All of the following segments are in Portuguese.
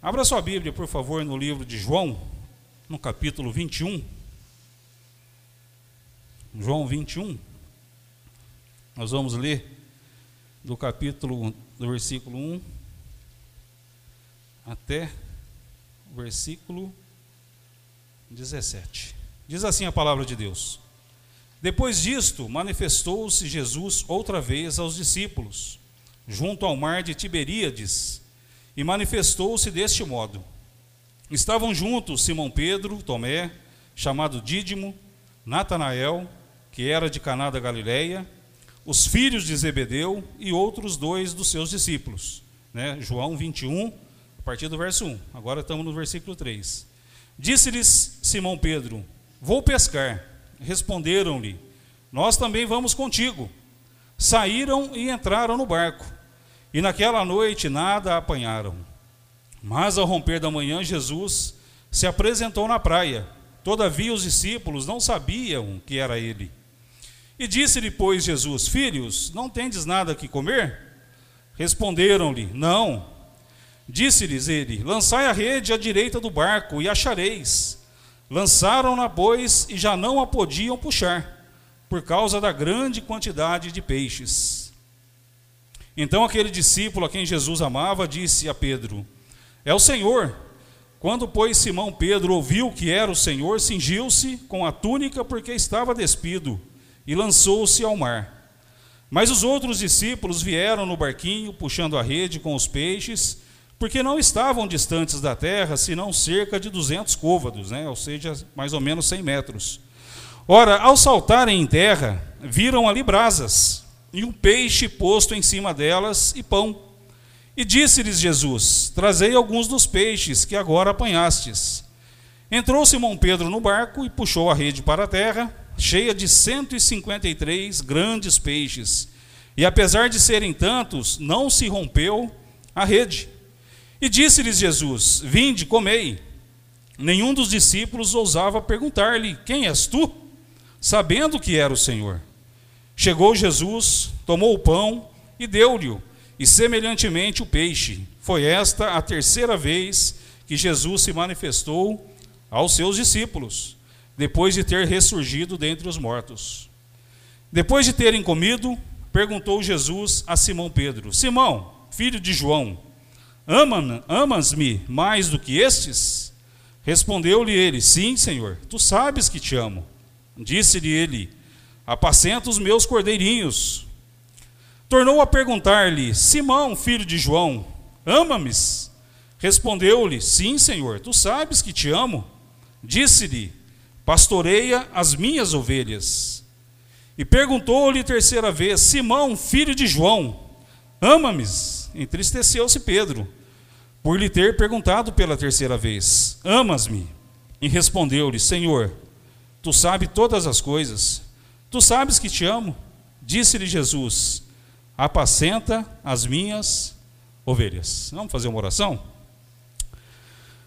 Abra sua Bíblia, por favor, no livro de João, no capítulo 21. João 21. Nós vamos ler do capítulo, do versículo 1 até o versículo 17. Diz assim a palavra de Deus: Depois disto, manifestou-se Jesus outra vez aos discípulos, junto ao mar de Tiberíades, e manifestou-se deste modo: Estavam juntos Simão Pedro, Tomé, chamado Dídimo, Natanael, que era de Caná da Galileia, os filhos de Zebedeu e outros dois dos seus discípulos. Né? João 21, a partir do verso 1. Agora estamos no versículo 3. Disse-lhes Simão Pedro: Vou pescar. Responderam-lhe: Nós também vamos contigo. Saíram e entraram no barco, e naquela noite nada apanharam. Mas ao romper da manhã, Jesus se apresentou na praia. Todavia os discípulos não sabiam que era ele. E disse-lhe, pois, Jesus: Filhos, não tendes nada que comer? Responderam-lhe: Não. Disse-lhes ele: Lançai a rede à direita do barco e achareis. Lançaram-na, pois, e já não a podiam puxar, por causa da grande quantidade de peixes. Então aquele discípulo a quem Jesus amava disse a Pedro: É o Senhor. Quando, pois, Simão Pedro ouviu que era o Senhor, cingiu-se com a túnica porque estava despido e lançou-se ao mar. Mas os outros discípulos vieram no barquinho, puxando a rede com os peixes, porque não estavam distantes da terra, senão cerca de duzentos côvados, né? ou seja, mais ou menos cem metros. Ora, ao saltarem em terra, viram ali brasas, e um peixe posto em cima delas, e pão. E disse-lhes Jesus: Trazei alguns dos peixes que agora apanhastes. Entrou Simão Pedro no barco e puxou a rede para a terra, cheia de 153 grandes peixes. E apesar de serem tantos, não se rompeu a rede. E disse-lhes Jesus: Vinde, comei. Nenhum dos discípulos ousava perguntar-lhe: Quem és tu? Sabendo que era o Senhor. Chegou Jesus, tomou o pão e deu-lhe, e semelhantemente o peixe. Foi esta a terceira vez que Jesus se manifestou aos seus discípulos, depois de ter ressurgido dentre os mortos. Depois de terem comido, perguntou Jesus a Simão Pedro: Simão, filho de João, Amas-me mais do que estes? Respondeu-lhe ele: Sim, Senhor, tu sabes que te amo. Disse-lhe ele: Apacenta os meus cordeirinhos. Tornou a perguntar-lhe: Simão, filho de João, ama-me? Respondeu-lhe: Sim, Senhor, tu sabes que te amo. Disse-lhe: Pastoreia as minhas ovelhas. E perguntou-lhe terceira vez: Simão, filho de João, ama-me? Entristeceu-se Pedro por lhe ter perguntado pela terceira vez: Amas-me? E respondeu-lhe: Senhor, tu sabes todas as coisas, tu sabes que te amo. Disse-lhe Jesus: Apacenta as minhas ovelhas. Vamos fazer uma oração?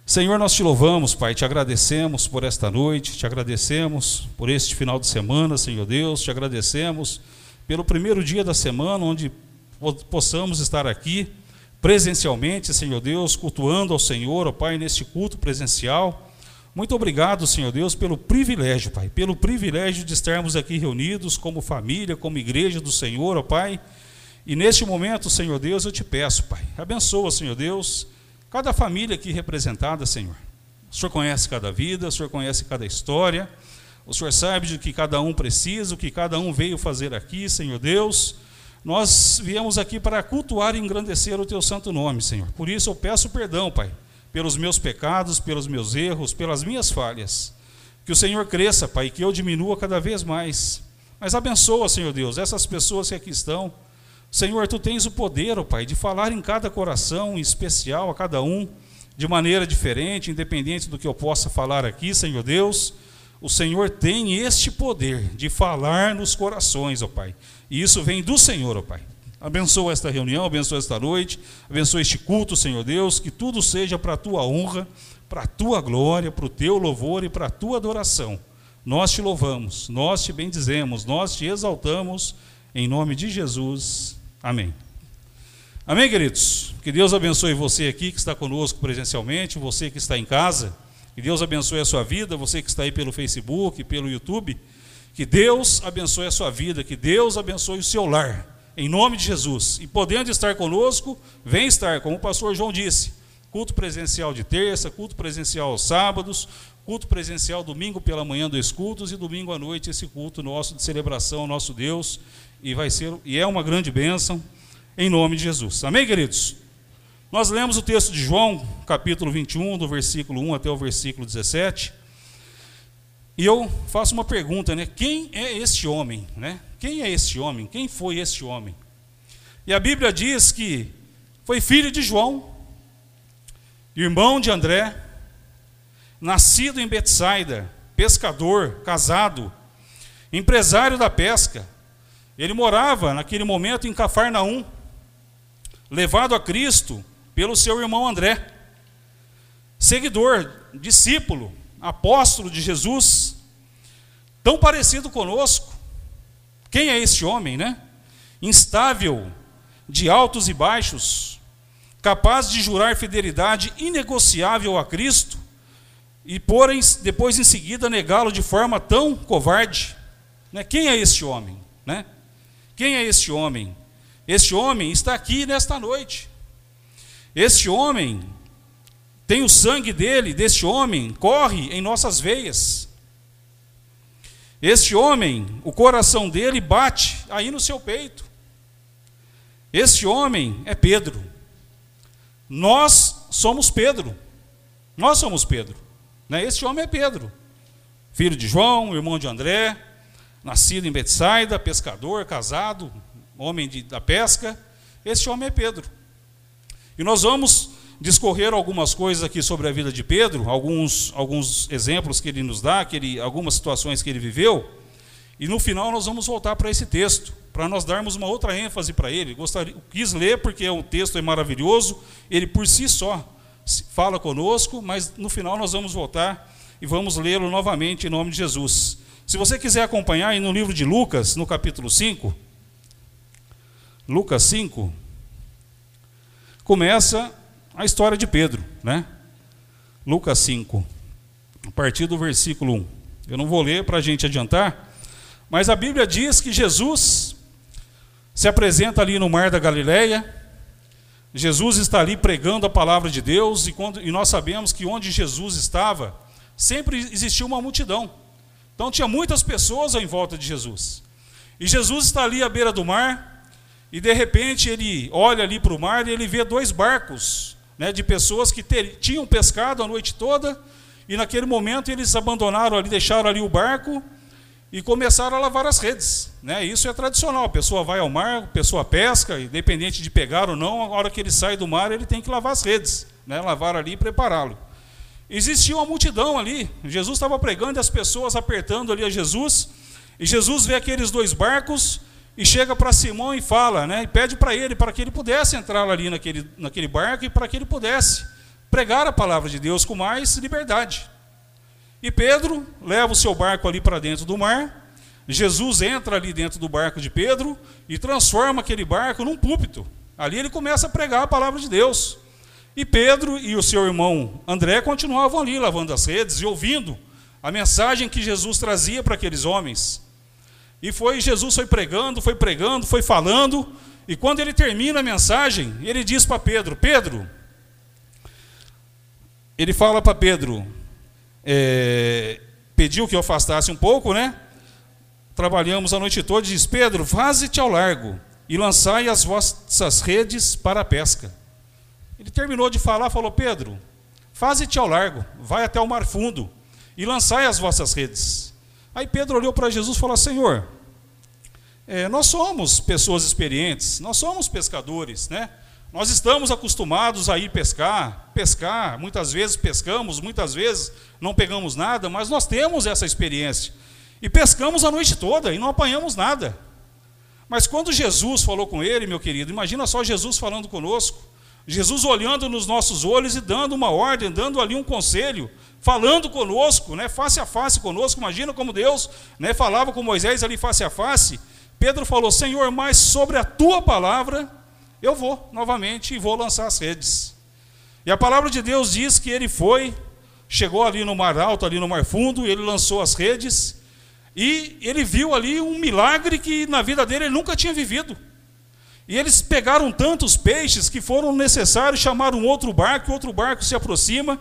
Senhor, nós te louvamos, Pai, te agradecemos por esta noite, te agradecemos por este final de semana, Senhor Deus, te agradecemos pelo primeiro dia da semana, onde possamos estar aqui presencialmente, Senhor Deus, cultuando ao Senhor, ó Pai, neste culto presencial. Muito obrigado, Senhor Deus, pelo privilégio, Pai, pelo privilégio de estarmos aqui reunidos como família, como igreja do Senhor, ó Pai. E neste momento, Senhor Deus, eu te peço, Pai, abençoa, Senhor Deus, cada família aqui representada, Senhor. O Senhor conhece cada vida, o Senhor conhece cada história, o Senhor sabe de que cada um precisa, o que cada um veio fazer aqui, Senhor Deus. Nós viemos aqui para cultuar e engrandecer o teu santo nome, Senhor. Por isso eu peço perdão, Pai, pelos meus pecados, pelos meus erros, pelas minhas falhas. Que o Senhor cresça, Pai, que eu diminua cada vez mais. Mas abençoa, Senhor Deus, essas pessoas que aqui estão. Senhor, tu tens o poder, ó Pai, de falar em cada coração, em especial a cada um, de maneira diferente, independente do que eu possa falar aqui, Senhor Deus. O Senhor tem este poder de falar nos corações, ó Pai. E isso vem do Senhor, ó Pai. Abençoa esta reunião, abençoa esta noite, abençoa este culto, Senhor Deus, que tudo seja para a tua honra, para a tua glória, para o teu louvor e para a tua adoração. Nós te louvamos, nós te bendizemos, nós te exaltamos, em nome de Jesus. Amém. Amém, queridos? Que Deus abençoe você aqui que está conosco presencialmente, você que está em casa. Que Deus abençoe a sua vida, você que está aí pelo Facebook, pelo YouTube. Que Deus abençoe a sua vida, que Deus abençoe o seu lar, em nome de Jesus. E podendo estar conosco, vem estar, como o pastor João disse. Culto presencial de terça, culto presencial aos sábados, culto presencial domingo pela manhã dos cultos e domingo à noite esse culto nosso de celebração ao nosso Deus. E vai ser e é uma grande bênção em nome de Jesus. Amém, queridos? Nós lemos o texto de João, capítulo 21, do versículo 1 até o versículo 17. E eu faço uma pergunta, né? Quem é este homem, né? Quem é este homem? Quem foi este homem? E a Bíblia diz que foi filho de João, irmão de André, nascido em Betsaida, pescador, casado, empresário da pesca. Ele morava naquele momento em Cafarnaum levado a Cristo pelo seu irmão André, seguidor, discípulo, apóstolo de Jesus, tão parecido conosco. Quem é este homem, né? Instável, de altos e baixos, capaz de jurar fidelidade inegociável a Cristo e porém depois em seguida negá-lo de forma tão covarde. Né? Quem é este homem? Né? Quem é este homem? Este homem está aqui nesta noite. Este homem tem o sangue dele, deste homem, corre em nossas veias. Este homem, o coração dele bate aí no seu peito. Este homem é Pedro. Nós somos Pedro. Nós somos Pedro. Né? Este homem é Pedro, filho de João, irmão de André, nascido em Betsaida, pescador, casado, homem de, da pesca, este homem é Pedro. E nós vamos discorrer algumas coisas aqui sobre a vida de Pedro, alguns, alguns exemplos que ele nos dá, que ele, algumas situações que ele viveu, e no final nós vamos voltar para esse texto, para nós darmos uma outra ênfase para ele. Gostaria, quis ler porque o texto é maravilhoso, ele por si só fala conosco, mas no final nós vamos voltar e vamos lê-lo novamente em nome de Jesus. Se você quiser acompanhar no livro de Lucas, no capítulo 5, Lucas 5, começa a história de Pedro, né? Lucas 5, a partir do versículo 1. Eu não vou ler para a gente adiantar, mas a Bíblia diz que Jesus se apresenta ali no mar da Galileia. Jesus está ali pregando a palavra de Deus, e, quando, e nós sabemos que onde Jesus estava, sempre existia uma multidão. Então tinha muitas pessoas em volta de Jesus. E Jesus está ali à beira do mar, e de repente ele olha ali para o mar e ele vê dois barcos né, de pessoas que ter, tinham pescado a noite toda e naquele momento eles abandonaram ali, deixaram ali o barco e começaram a lavar as redes. Né? Isso é tradicional. A pessoa vai ao mar, a pessoa pesca, independente de pegar ou não, a hora que ele sai do mar ele tem que lavar as redes, né? lavar ali e prepará-lo. Existia uma multidão ali. Jesus estava pregando e as pessoas apertando ali a Jesus. E Jesus vê aqueles dois barcos e chega para Simão e fala, né, e pede para ele, para que ele pudesse entrar ali naquele, naquele barco e para que ele pudesse pregar a palavra de Deus com mais liberdade. E Pedro leva o seu barco ali para dentro do mar, Jesus entra ali dentro do barco de Pedro e transforma aquele barco num púlpito. Ali ele começa a pregar a palavra de Deus. E Pedro e o seu irmão André continuavam ali lavando as redes e ouvindo a mensagem que Jesus trazia para aqueles homens. E foi Jesus foi pregando, foi pregando, foi falando, e quando ele termina a mensagem, ele diz para Pedro: Pedro, ele fala para Pedro, é, pediu que eu afastasse um pouco, né? Trabalhamos a noite toda, diz: Pedro, vaze-te ao largo e lançai as vossas redes para a pesca. Ele terminou de falar, falou: Pedro, faze-te ao largo, vai até o mar fundo e lançai as vossas redes. Aí Pedro olhou para Jesus e falou: Senhor, é, nós somos pessoas experientes, nós somos pescadores, né? Nós estamos acostumados a ir pescar, pescar, muitas vezes pescamos, muitas vezes não pegamos nada, mas nós temos essa experiência. E pescamos a noite toda e não apanhamos nada. Mas quando Jesus falou com ele, meu querido, imagina só Jesus falando conosco, Jesus olhando nos nossos olhos e dando uma ordem, dando ali um conselho, falando conosco, né, face a face conosco. Imagina como Deus né, falava com Moisés ali face a face. Pedro falou: Senhor, mas sobre a tua palavra eu vou novamente e vou lançar as redes. E a palavra de Deus diz que ele foi, chegou ali no mar alto, ali no mar fundo, ele lançou as redes, e ele viu ali um milagre que na vida dele ele nunca tinha vivido. E eles pegaram tantos peixes que foram necessários chamar um outro barco, outro barco se aproxima,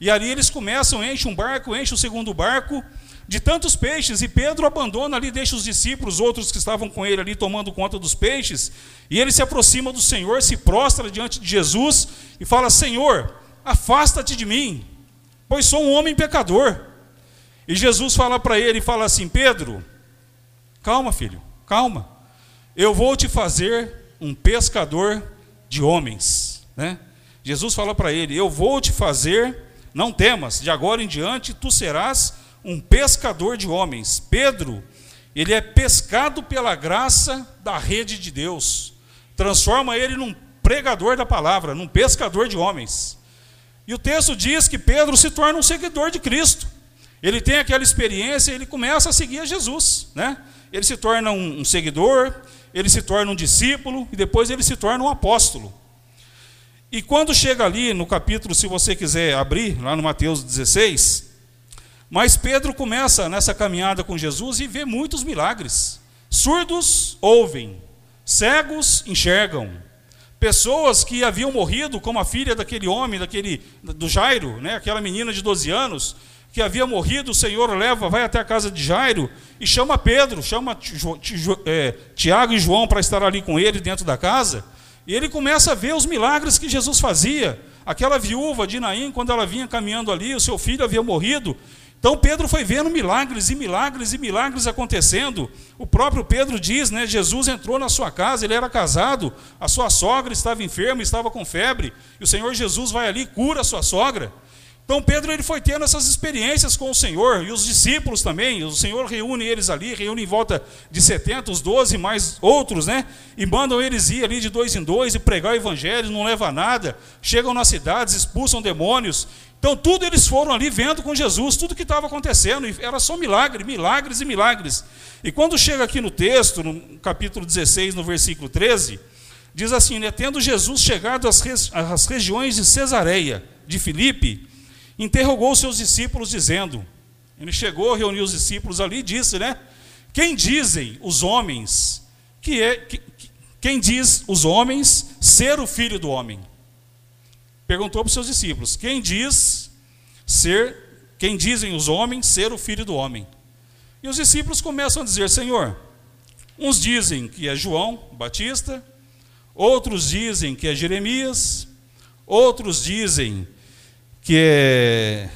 e ali eles começam, enchem um barco, enchem o segundo barco, de tantos peixes, e Pedro abandona ali, deixa os discípulos, outros que estavam com ele ali tomando conta dos peixes, e ele se aproxima do Senhor, se prostra diante de Jesus e fala: Senhor, afasta-te de mim, pois sou um homem pecador. E Jesus fala para ele, fala assim: Pedro, calma, filho, calma, eu vou te fazer um pescador de homens. Né? Jesus fala para ele: Eu vou te fazer, não temas, de agora em diante tu serás um pescador de homens. Pedro, ele é pescado pela graça da rede de Deus, transforma ele num pregador da palavra, num pescador de homens. E o texto diz que Pedro se torna um seguidor de Cristo. Ele tem aquela experiência, ele começa a seguir a Jesus, né? Ele se torna um, um seguidor, ele se torna um discípulo e depois ele se torna um apóstolo. E quando chega ali no capítulo, se você quiser abrir, lá no Mateus 16, mas Pedro começa nessa caminhada com Jesus e vê muitos milagres. Surdos ouvem, cegos enxergam. Pessoas que haviam morrido, como a filha daquele homem, daquele do Jairo, né, aquela menina de 12 anos, que havia morrido, o Senhor leva, vai até a casa de Jairo e chama Pedro, chama é, Tiago e João para estar ali com ele dentro da casa. E ele começa a ver os milagres que Jesus fazia. Aquela viúva de Naim, quando ela vinha caminhando ali, o seu filho havia morrido, então Pedro foi vendo milagres e milagres e milagres acontecendo. O próprio Pedro diz, né, Jesus entrou na sua casa, ele era casado, a sua sogra estava enferma, estava com febre, e o Senhor Jesus vai ali e cura a sua sogra. Então Pedro ele foi tendo essas experiências com o Senhor e os discípulos também. O Senhor reúne eles ali, reúne em volta de 70, os 12 mais outros, né? E mandam eles ir ali de dois em dois e pregar o evangelho, não leva nada. Chegam nas cidades, expulsam demônios. Então, tudo eles foram ali vendo com Jesus, tudo que estava acontecendo, era só milagre, milagres e milagres. E quando chega aqui no texto, no capítulo 16, no versículo 13, diz assim: né, Tendo Jesus chegado às, às regiões de Cesareia, de Filipe, interrogou seus discípulos, dizendo: Ele chegou, reuniu os discípulos ali e disse, né? Quem dizem os homens que é. Que, quem diz os homens ser o filho do homem? perguntou para os seus discípulos: quem diz ser, quem dizem os homens ser o filho do homem? E os discípulos começam a dizer: Senhor, uns dizem que é João Batista, outros dizem que é Jeremias, outros dizem que é,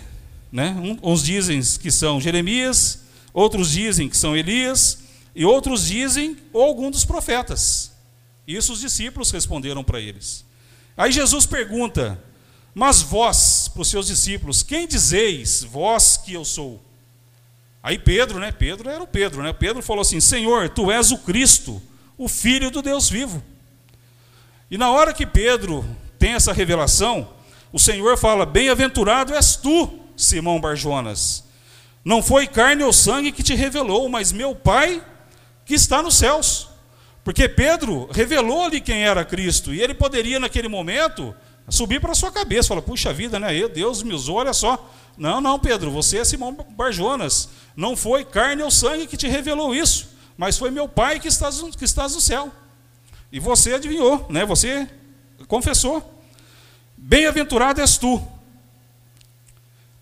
né, uns dizem que são Jeremias, outros dizem que são Elias, e outros dizem ou algum dos profetas. Isso os discípulos responderam para eles. Aí Jesus pergunta: Mas vós, para os seus discípulos, quem dizeis vós que eu sou? Aí Pedro, né? Pedro era o Pedro, né? Pedro falou assim: Senhor, tu és o Cristo, o Filho do Deus vivo. E na hora que Pedro tem essa revelação, o Senhor fala: Bem-aventurado és tu, Simão Barjonas. Não foi carne ou sangue que te revelou, mas meu Pai que está nos céus. Porque Pedro revelou-lhe quem era Cristo, e ele poderia, naquele momento, subir para a sua cabeça, falar, puxa vida, né? Deus me usou, olha só. Não, não, Pedro, você é Simão Barjonas. Não foi carne ou sangue que te revelou isso, mas foi meu Pai que estás, que estás no céu. E você adivinhou, né? Você confessou. Bem-aventurado és tu.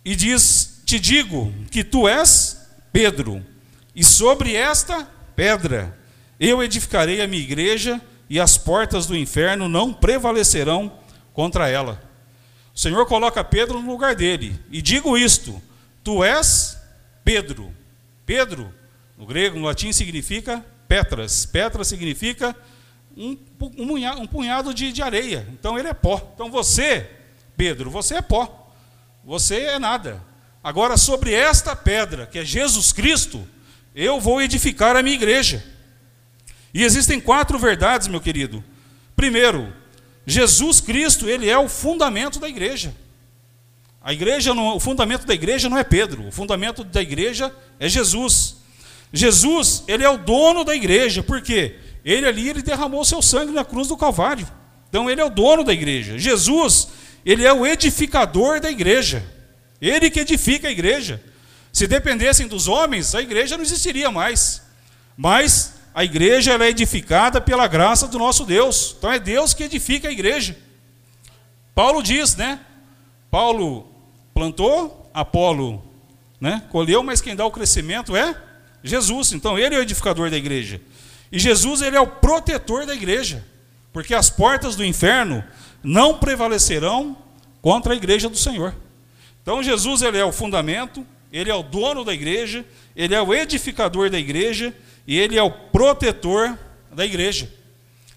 E diz: Te digo que tu és Pedro, e sobre esta pedra eu edificarei a minha igreja e as portas do inferno não prevalecerão contra ela. O Senhor coloca Pedro no lugar dele. E digo isto: Tu és Pedro. Pedro, no grego, no latim, significa Petras. Petras significa um, um, punhado de, de areia. Então ele é pó. Então você, Pedro, você é pó. Você é nada. Agora, sobre esta pedra, que é Jesus Cristo, eu vou edificar a minha igreja. E existem quatro verdades, meu querido. Primeiro, Jesus Cristo, ele é o fundamento da igreja. A igreja, não, o fundamento da igreja não é Pedro, o fundamento da igreja é Jesus. Jesus, ele é o dono da igreja, porque ele ali ele derramou seu sangue na cruz do Calvário. Então ele é o dono da igreja. Jesus, ele é o edificador da igreja. Ele que edifica a igreja. Se dependessem dos homens, a igreja não existiria mais. Mas a igreja é edificada pela graça do nosso Deus. Então é Deus que edifica a igreja. Paulo diz, né? Paulo plantou, Apolo né, colheu, mas quem dá o crescimento é Jesus. Então ele é o edificador da igreja. E Jesus ele é o protetor da igreja, porque as portas do inferno não prevalecerão contra a igreja do Senhor. Então Jesus ele é o fundamento, ele é o dono da igreja, ele é o edificador da igreja e ele é o protetor da igreja.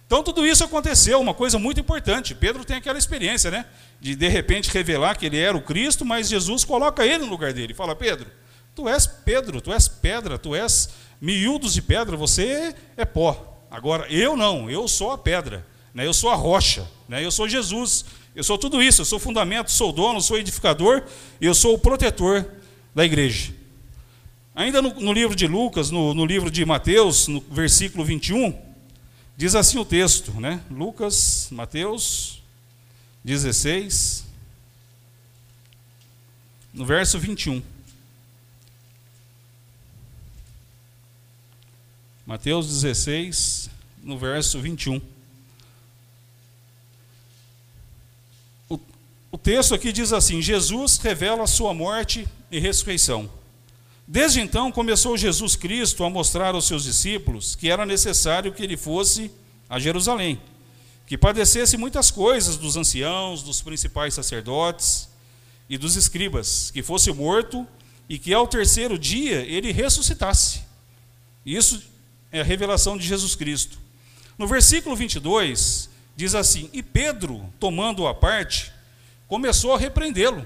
Então tudo isso aconteceu, uma coisa muito importante. Pedro tem aquela experiência, né? De de repente revelar que ele era o Cristo, mas Jesus coloca ele no lugar dele. Fala, Pedro, tu és Pedro, tu és pedra, tu és miúdos de pedra, você é pó. Agora, eu não, eu sou a pedra, né? eu sou a rocha, né? eu sou Jesus, eu sou tudo isso, eu sou fundamento, sou dono, sou edificador, eu sou o protetor da igreja. Ainda no, no livro de Lucas, no, no, livro de Mateus, no versículo 21, diz assim o texto, né? Lucas, Mateus 16, no verso 21. Mateus 16, no verso 21. O, o texto aqui diz assim: Jesus revela a sua morte e ressurreição. Desde então começou Jesus Cristo a mostrar aos seus discípulos que era necessário que ele fosse a Jerusalém, que padecesse muitas coisas dos anciãos, dos principais sacerdotes e dos escribas, que fosse morto e que ao terceiro dia ele ressuscitasse. Isso é a revelação de Jesus Cristo. No versículo 22, diz assim: E Pedro, tomando-o à parte, começou a repreendê-lo.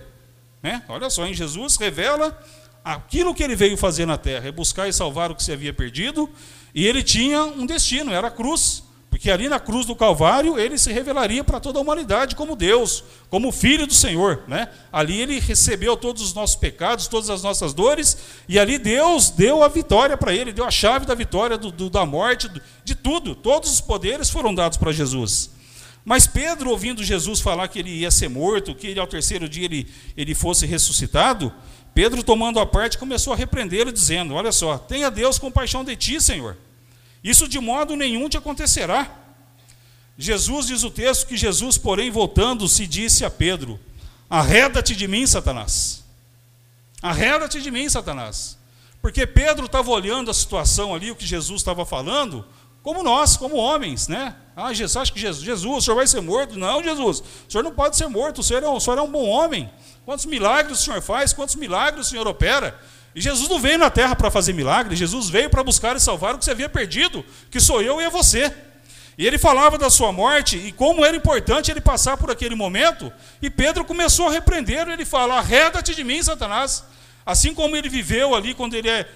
Né? Olha só, em Jesus revela aquilo que ele veio fazer na terra, é buscar e salvar o que se havia perdido, e ele tinha um destino, era a cruz. Porque ali na cruz do Calvário ele se revelaria para toda a humanidade como Deus, como Filho do Senhor. Né? Ali ele recebeu todos os nossos pecados, todas as nossas dores, e ali Deus deu a vitória para ele, deu a chave da vitória, do, do, da morte, de tudo. Todos os poderes foram dados para Jesus. Mas Pedro, ouvindo Jesus falar que ele ia ser morto, que ele, ao terceiro dia ele, ele fosse ressuscitado, Pedro, tomando a parte, começou a repreendê-lo, dizendo: Olha só, tenha Deus compaixão de ti, Senhor isso de modo nenhum te acontecerá. Jesus diz o texto que Jesus, porém, voltando-se, disse a Pedro: Arreda-te de mim, Satanás. Arreda-te de mim, Satanás. Porque Pedro estava olhando a situação ali, o que Jesus estava falando, como nós, como homens, né? Ah, Jesus, acha que Jesus, Jesus, o senhor vai ser morto? Não, Jesus, o senhor não pode ser morto, o senhor é um, o senhor é um bom homem. Quantos milagres o senhor faz? Quantos milagres o senhor opera? E Jesus não veio na terra para fazer milagres, Jesus veio para buscar e salvar o que você havia perdido, que sou eu e é você. E ele falava da sua morte e como era importante ele passar por aquele momento. E Pedro começou a repreender, ele fala: Arreda-te de mim, Satanás. Assim como ele viveu ali quando ele é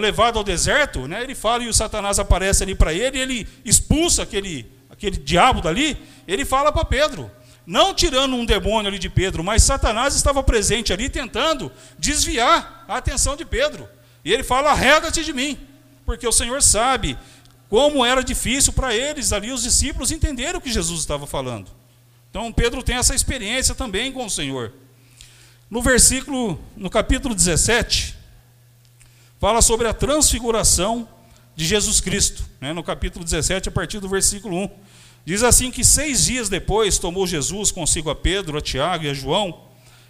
levado ao deserto, né, ele fala e o Satanás aparece ali para ele, e ele expulsa aquele, aquele diabo dali. Ele fala para Pedro: não tirando um demônio ali de Pedro, mas Satanás estava presente ali tentando desviar a atenção de Pedro. E ele fala: arreda-te de mim, porque o Senhor sabe como era difícil para eles ali, os discípulos, entenderem o que Jesus estava falando. Então Pedro tem essa experiência também com o Senhor. No versículo, no capítulo 17, fala sobre a transfiguração de Jesus Cristo. Né? No capítulo 17, a partir do versículo 1. Diz assim que seis dias depois tomou Jesus consigo a Pedro, a Tiago e a João,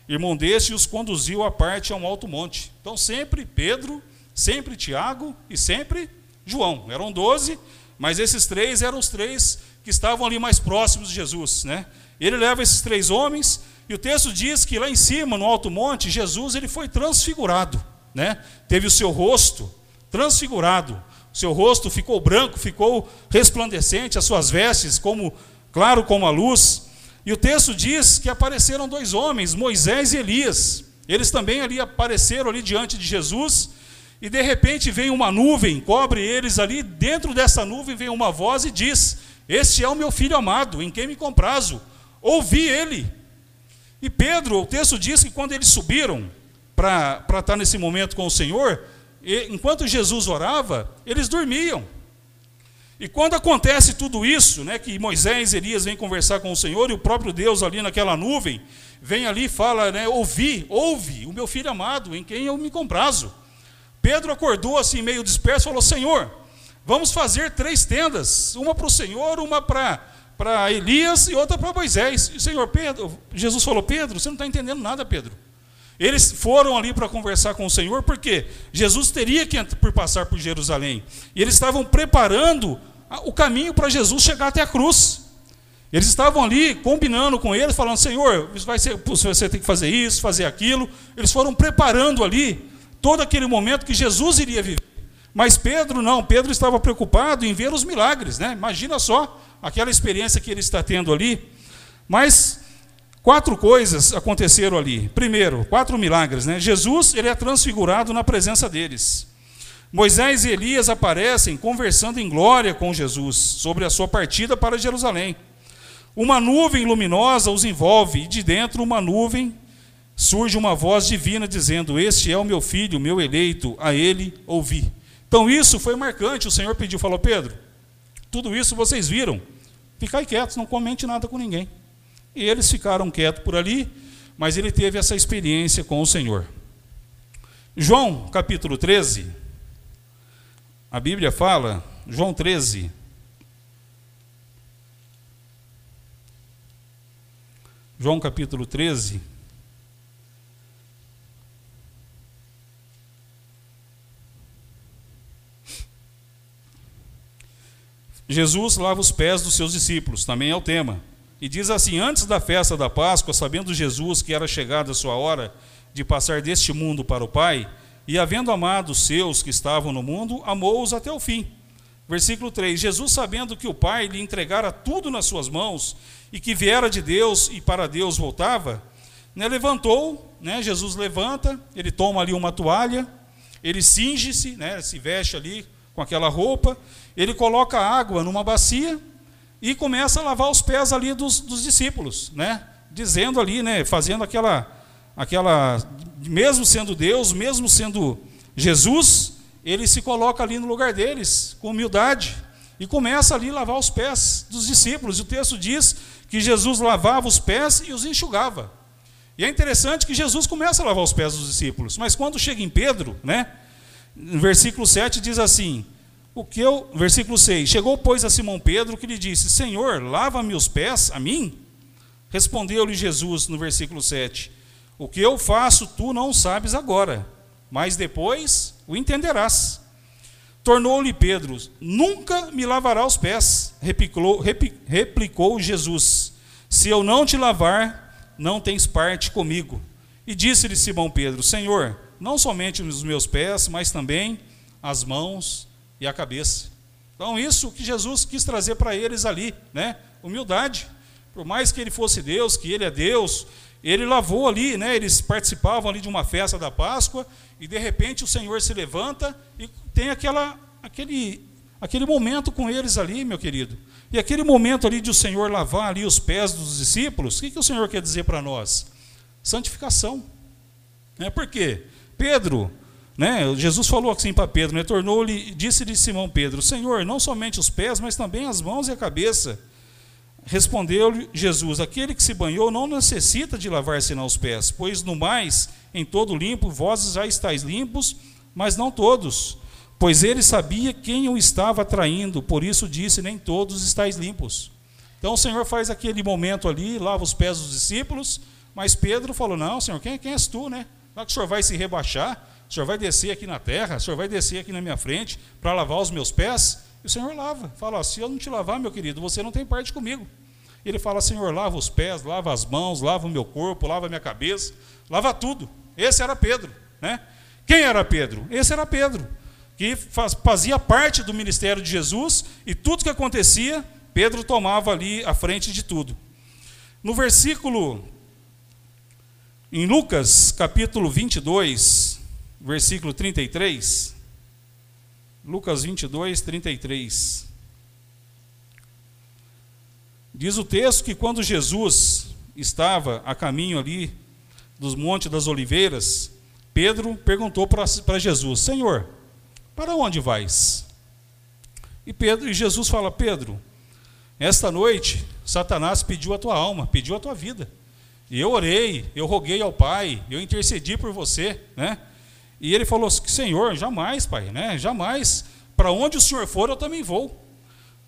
irmão deste, e os conduziu à parte a um alto monte. Então sempre Pedro, sempre Tiago e sempre João. Eram doze, mas esses três eram os três que estavam ali mais próximos de Jesus. Né? Ele leva esses três homens, e o texto diz que lá em cima, no alto monte, Jesus ele foi transfigurado. Né? Teve o seu rosto transfigurado seu rosto ficou branco, ficou resplandecente, as suas vestes como claro como a luz. E o texto diz que apareceram dois homens, Moisés e Elias. Eles também ali apareceram ali diante de Jesus, e de repente vem uma nuvem, cobre eles ali, dentro dessa nuvem vem uma voz e diz: Este é o meu filho amado, em quem me comprazo. Ouvi ele. E Pedro, o texto diz que quando eles subiram para estar nesse momento com o Senhor, e, enquanto Jesus orava, eles dormiam. E quando acontece tudo isso, né, que Moisés e Elias vêm conversar com o Senhor e o próprio Deus ali naquela nuvem vem ali e fala, né, ouvi, ouve o meu filho amado, em quem eu me comprazo. Pedro acordou assim meio disperso, falou: Senhor, vamos fazer três tendas, uma para o Senhor, uma para para Elias e outra para Moisés. E, Senhor Pedro, Jesus falou: Pedro, você não está entendendo nada, Pedro. Eles foram ali para conversar com o Senhor, porque Jesus teria que por passar por Jerusalém. E eles estavam preparando o caminho para Jesus chegar até a cruz. Eles estavam ali combinando com eles, falando: Senhor, vai ser, você tem que fazer isso, fazer aquilo. Eles foram preparando ali todo aquele momento que Jesus iria viver. Mas Pedro não, Pedro estava preocupado em ver os milagres, né? Imagina só aquela experiência que ele está tendo ali. Mas Quatro coisas aconteceram ali. Primeiro, quatro milagres, né? Jesus, ele é transfigurado na presença deles. Moisés e Elias aparecem conversando em glória com Jesus sobre a sua partida para Jerusalém. Uma nuvem luminosa os envolve e de dentro uma nuvem surge uma voz divina dizendo: "Este é o meu filho, meu eleito, a ele ouvi". Então isso foi marcante. O Senhor pediu, falou: "Pedro, tudo isso vocês viram. Ficai quietos, não comente nada com ninguém". E eles ficaram quietos por ali, mas ele teve essa experiência com o Senhor. João capítulo 13, a Bíblia fala, João 13, João capítulo 13, Jesus lava os pés dos seus discípulos, também é o tema. E diz assim: Antes da festa da Páscoa, sabendo Jesus que era chegada a sua hora de passar deste mundo para o Pai, e havendo amado os seus que estavam no mundo, amou-os até o fim. Versículo 3: Jesus, sabendo que o Pai lhe entregara tudo nas suas mãos e que viera de Deus e para Deus voltava, né, levantou, né, Jesus levanta, ele toma ali uma toalha, ele cinge-se, né, se veste ali com aquela roupa, ele coloca água numa bacia e começa a lavar os pés ali dos, dos discípulos, né? Dizendo ali, né? Fazendo aquela, aquela, mesmo sendo Deus, mesmo sendo Jesus, ele se coloca ali no lugar deles, com humildade, e começa ali a lavar os pés dos discípulos. E o texto diz que Jesus lavava os pés e os enxugava. E é interessante que Jesus começa a lavar os pés dos discípulos, mas quando chega em Pedro, né? No versículo 7 diz assim: o que eu, versículo 6: Chegou, pois, a Simão Pedro que lhe disse: Senhor, lava-me os pés a mim? Respondeu-lhe Jesus no versículo 7: O que eu faço tu não sabes agora, mas depois o entenderás. Tornou-lhe Pedro: Nunca me lavará os pés. Replicou, replicou Jesus: Se eu não te lavar, não tens parte comigo. E disse-lhe Simão Pedro: Senhor, não somente os meus pés, mas também as mãos e a cabeça. Então, isso que Jesus quis trazer para eles ali, né? Humildade. Por mais que ele fosse Deus, que ele é Deus, ele lavou ali, né? Eles participavam ali de uma festa da Páscoa e de repente o Senhor se levanta e tem aquela aquele aquele momento com eles ali, meu querido. E aquele momento ali de o Senhor lavar ali os pés dos discípulos, o que, que o Senhor quer dizer para nós? Santificação. Né? Por quê? Pedro, né? Jesus falou assim para Pedro, né? tornou-lhe, disse-lhe Simão Pedro: Senhor, não somente os pés, mas também as mãos e a cabeça. Respondeu-lhe Jesus: Aquele que se banhou não necessita de lavar senão os pés, pois no mais, em todo limpo, vós já estáis limpos, mas não todos. Pois ele sabia quem o estava traindo, por isso disse: Nem todos estáis limpos. Então o Senhor faz aquele momento ali, lava os pés dos discípulos, mas Pedro falou: Não, Senhor, quem, quem és tu, né? Será que o Senhor vai se rebaixar? O senhor vai descer aqui na terra, o senhor vai descer aqui na minha frente para lavar os meus pés? E o senhor lava. Fala, se eu não te lavar, meu querido, você não tem parte comigo. Ele fala, Senhor, lava os pés, lava as mãos, lava o meu corpo, lava a minha cabeça, lava tudo. Esse era Pedro, né? Quem era Pedro? Esse era Pedro, que fazia parte do ministério de Jesus e tudo que acontecia, Pedro tomava ali à frente de tudo. No versículo, em Lucas capítulo 22, versículo 33. Lucas 22, 33. Diz o texto que quando Jesus estava a caminho ali dos Montes das Oliveiras, Pedro perguntou para Jesus: Senhor, para onde vais? E Pedro e Jesus fala: Pedro, esta noite Satanás pediu a tua alma, pediu a tua vida. E eu orei, eu roguei ao Pai, eu intercedi por você, né? E ele falou: Senhor, jamais, Pai, né? Jamais. Para onde o Senhor for, eu também vou.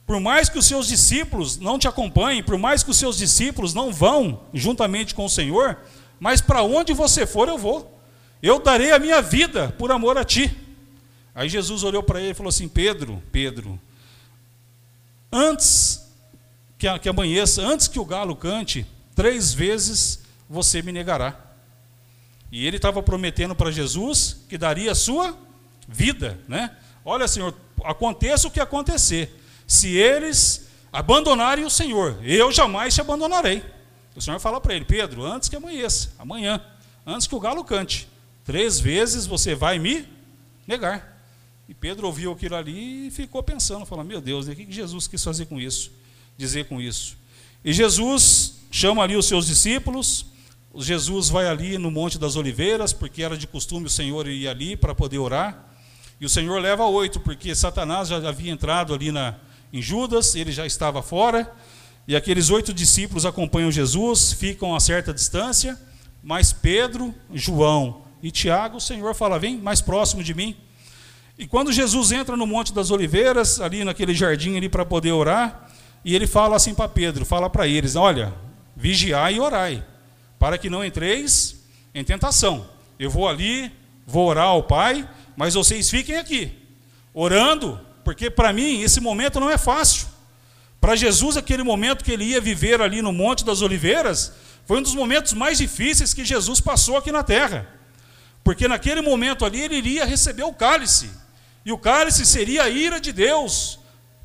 Por mais que os seus discípulos não te acompanhem, por mais que os seus discípulos não vão juntamente com o Senhor, mas para onde você for, eu vou. Eu darei a minha vida por amor a ti. Aí Jesus olhou para ele e falou assim: Pedro, Pedro, antes que, que amanheça, antes que o galo cante, três vezes você me negará. E ele estava prometendo para Jesus que daria a sua vida, né? Olha, Senhor, aconteça o que acontecer, se eles abandonarem o Senhor, eu jamais te abandonarei. O Senhor fala para ele: Pedro, antes que amanheça, amanhã, antes que o galo cante, três vezes você vai me negar. E Pedro ouviu aquilo ali e ficou pensando, falando: Meu Deus, o que Jesus quis fazer com isso? Dizer com isso. E Jesus chama ali os seus discípulos. Jesus vai ali no Monte das Oliveiras, porque era de costume o Senhor ir ali para poder orar. E o Senhor leva oito, porque Satanás já havia entrado ali na, em Judas, ele já estava fora, e aqueles oito discípulos acompanham Jesus, ficam a certa distância, mas Pedro, João e Tiago, o Senhor fala: vem mais próximo de mim. E quando Jesus entra no Monte das Oliveiras, ali naquele jardim ali para poder orar, e ele fala assim para Pedro, fala para eles: olha, vigiai e orai, para que não entreis em tentação. Eu vou ali, vou orar ao Pai, mas vocês fiquem aqui, orando, porque para mim esse momento não é fácil. Para Jesus, aquele momento que ele ia viver ali no Monte das Oliveiras, foi um dos momentos mais difíceis que Jesus passou aqui na terra. Porque naquele momento ali ele iria receber o cálice. E o cálice seria a ira de Deus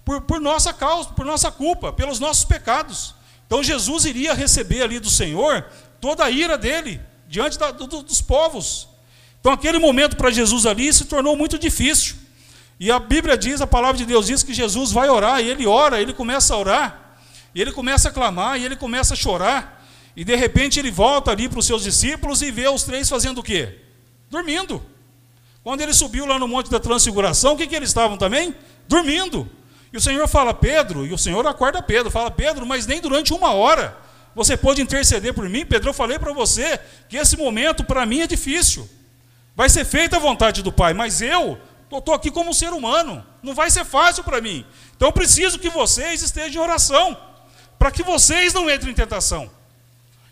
por, por nossa causa, por nossa culpa, pelos nossos pecados. Então Jesus iria receber ali do Senhor toda a ira dele diante da, do, dos povos. Então aquele momento para Jesus ali se tornou muito difícil. E a Bíblia diz, a palavra de Deus diz que Jesus vai orar, e ele ora, ele começa a orar, e ele começa a clamar, e ele começa a chorar, e de repente ele volta ali para os seus discípulos e vê os três fazendo o quê? Dormindo. Quando ele subiu lá no Monte da Transfiguração, o que, que eles estavam também? Dormindo. E o Senhor fala, Pedro, e o Senhor acorda Pedro, fala, Pedro, mas nem durante uma hora você pode interceder por mim? Pedro, eu falei para você que esse momento para mim é difícil. Vai ser feita a vontade do Pai, mas eu estou aqui como um ser humano. Não vai ser fácil para mim. Então eu preciso que vocês estejam em oração. Para que vocês não entrem em tentação.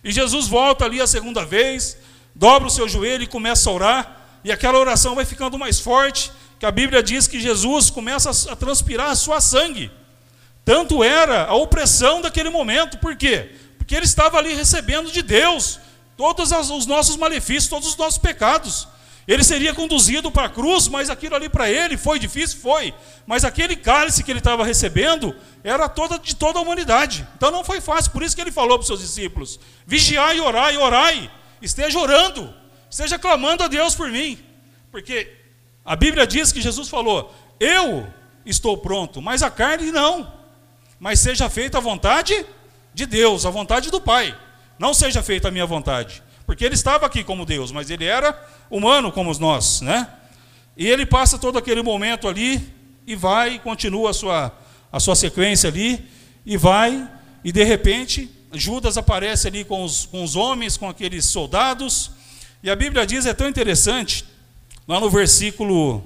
E Jesus volta ali a segunda vez, dobra o seu joelho e começa a orar. E aquela oração vai ficando mais forte. Que a Bíblia diz que Jesus começa a transpirar a sua sangue. Tanto era a opressão daquele momento. Por quê? Porque ele estava ali recebendo de Deus todos os nossos malefícios, todos os nossos pecados. Ele seria conduzido para a cruz, mas aquilo ali para ele foi difícil? Foi. Mas aquele cálice que ele estava recebendo era toda, de toda a humanidade. Então não foi fácil. Por isso que ele falou para os seus discípulos: vigiai orai, orai. Esteja orando, esteja clamando a Deus por mim. Porque a Bíblia diz que Jesus falou: Eu estou pronto, mas a carne não. Mas seja feita a vontade de Deus, a vontade do Pai. Não seja feita a minha vontade. Porque ele estava aqui como Deus, mas ele era humano como nós, né? E ele passa todo aquele momento ali e vai continua a sua, a sua sequência ali e vai e de repente Judas aparece ali com os, com os homens, com aqueles soldados e a Bíblia diz, é tão interessante, lá no versículo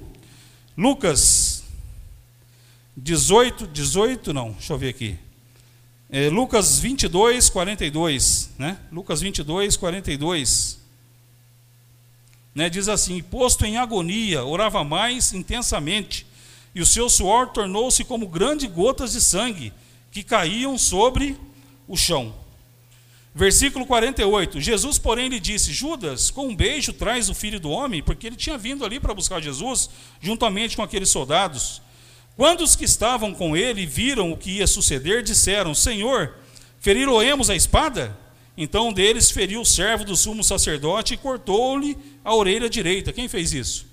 Lucas 18, 18 não, deixa eu ver aqui, é, Lucas 22, 42, né? Lucas 22, 42 né, diz assim: Posto em agonia, orava mais intensamente, e o seu suor tornou-se como grandes gotas de sangue que caíam sobre o chão. Versículo 48: Jesus, porém, lhe disse: Judas, com um beijo traz o filho do homem, porque ele tinha vindo ali para buscar Jesus, juntamente com aqueles soldados. Quando os que estavam com ele viram o que ia suceder, disseram: Senhor, feriroemos a espada? Então um deles feriu o servo do sumo sacerdote e cortou-lhe a orelha direita. Quem fez isso?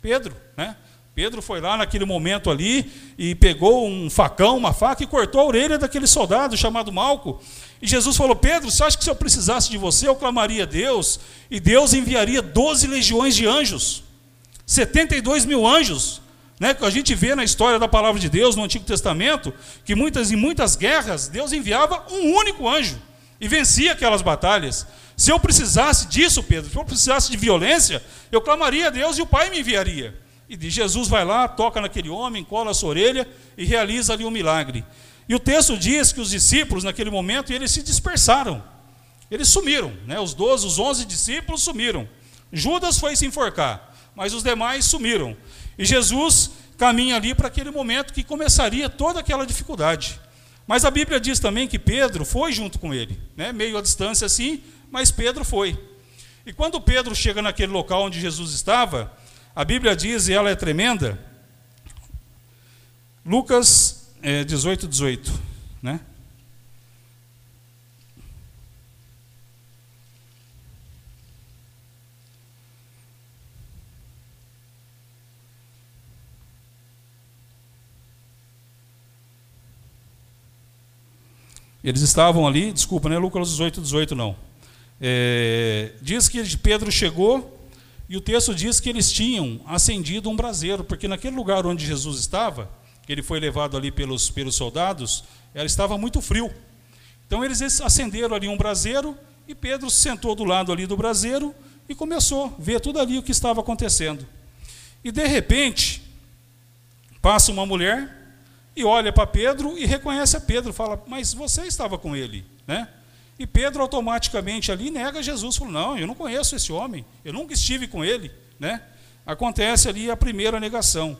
Pedro, né? Pedro foi lá naquele momento ali e pegou um facão, uma faca e cortou a orelha daquele soldado chamado Malco. E Jesus falou: Pedro, você acha que se eu precisasse de você, eu clamaria a Deus e Deus enviaria 12 legiões de anjos, 72 mil anjos, Né? A gente vê na história da palavra de Deus no Antigo Testamento que muitas e muitas guerras Deus enviava um único anjo e vencia aquelas batalhas. Se eu precisasse disso, Pedro, se eu precisasse de violência, eu clamaria a Deus e o Pai me enviaria. E Jesus vai lá, toca naquele homem, cola a sua orelha e realiza ali um milagre. E o texto diz que os discípulos, naquele momento, eles se dispersaram. Eles sumiram, né? os 12, os 11 discípulos sumiram. Judas foi se enforcar, mas os demais sumiram. E Jesus caminha ali para aquele momento que começaria toda aquela dificuldade. Mas a Bíblia diz também que Pedro foi junto com ele, né? meio à distância assim, mas Pedro foi. E quando Pedro chega naquele local onde Jesus estava, a Bíblia diz, e ela é tremenda, Lucas é, 18, 18, né? Eles estavam ali, desculpa, não é Lucas 18, 18 não. É, diz que Pedro chegou e o texto diz que eles tinham acendido um braseiro, porque naquele lugar onde Jesus estava, que ele foi levado ali pelos, pelos soldados, ela estava muito frio. Então eles acenderam ali um braseiro e Pedro se sentou do lado ali do braseiro e começou a ver tudo ali o que estava acontecendo. E de repente, passa uma mulher e olha para Pedro e reconhece a Pedro, fala: "Mas você estava com ele", né? E Pedro automaticamente ali nega Jesus, falou: "Não, eu não conheço esse homem, eu nunca estive com ele", né? Acontece ali a primeira negação.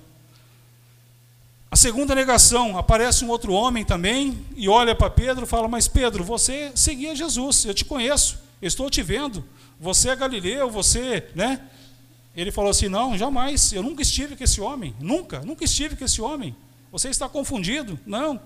A segunda negação, aparece um outro homem também e olha para Pedro e fala: Mas Pedro, você seguia Jesus, eu te conheço, eu estou te vendo, você é galileu, você, né? Ele falou assim: Não, jamais, eu nunca estive com esse homem, nunca, nunca estive com esse homem, você está confundido, não.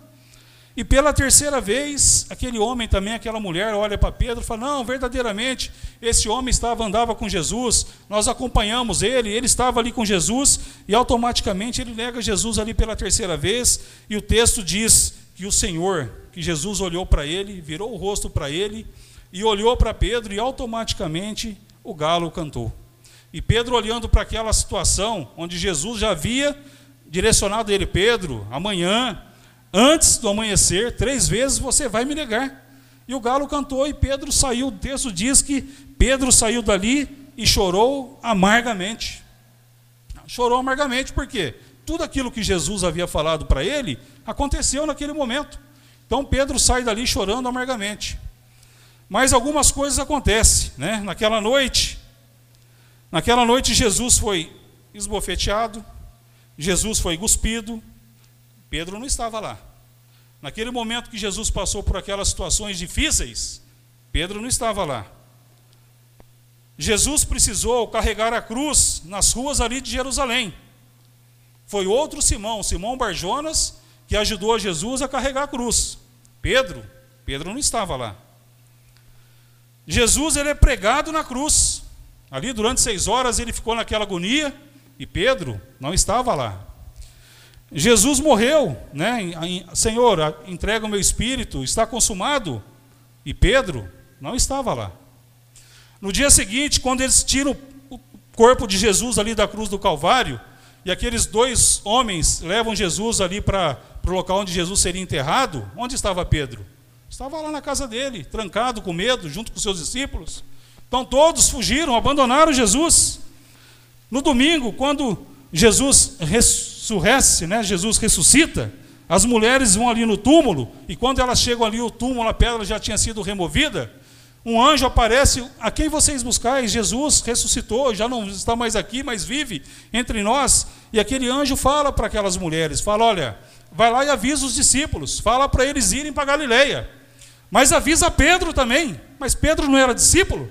E pela terceira vez, aquele homem também, aquela mulher, olha para Pedro e fala: Não, verdadeiramente, esse homem estava, andava com Jesus, nós acompanhamos ele, ele estava ali com Jesus, e automaticamente ele nega Jesus ali pela terceira vez, e o texto diz que o Senhor, que Jesus olhou para ele, virou o rosto para ele, e olhou para Pedro, e automaticamente o galo cantou. E Pedro, olhando para aquela situação, onde Jesus já havia direcionado ele: Pedro, amanhã Antes do amanhecer, três vezes você vai me negar. E o galo cantou e Pedro saiu. O texto diz que Pedro saiu dali e chorou amargamente. Chorou amargamente porque tudo aquilo que Jesus havia falado para ele aconteceu naquele momento. Então Pedro sai dali chorando amargamente. Mas algumas coisas acontecem, né? Naquela noite, naquela noite Jesus foi esbofeteado, Jesus foi cuspido, Pedro não estava lá. Naquele momento que Jesus passou por aquelas situações difíceis, Pedro não estava lá. Jesus precisou carregar a cruz nas ruas ali de Jerusalém. Foi outro Simão, Simão Barjonas, que ajudou Jesus a carregar a cruz. Pedro, Pedro não estava lá. Jesus ele é pregado na cruz. Ali durante seis horas ele ficou naquela agonia e Pedro não estava lá. Jesus morreu, né? Senhor, entrega o meu espírito, está consumado. E Pedro não estava lá. No dia seguinte, quando eles tiram o corpo de Jesus ali da cruz do Calvário, e aqueles dois homens levam Jesus ali para o local onde Jesus seria enterrado, onde estava Pedro? Estava lá na casa dele, trancado com medo, junto com seus discípulos. Então todos fugiram, abandonaram Jesus. No domingo, quando Jesus ressurrece, né? Jesus ressuscita, as mulheres vão ali no túmulo, e quando elas chegam ali, o túmulo, a pedra já tinha sido removida. Um anjo aparece, a quem vocês buscais? Jesus ressuscitou, já não está mais aqui, mas vive entre nós. E aquele anjo fala para aquelas mulheres: fala, olha, vai lá e avisa os discípulos, fala para eles irem para Galileia. Mas avisa Pedro também. Mas Pedro não era discípulo?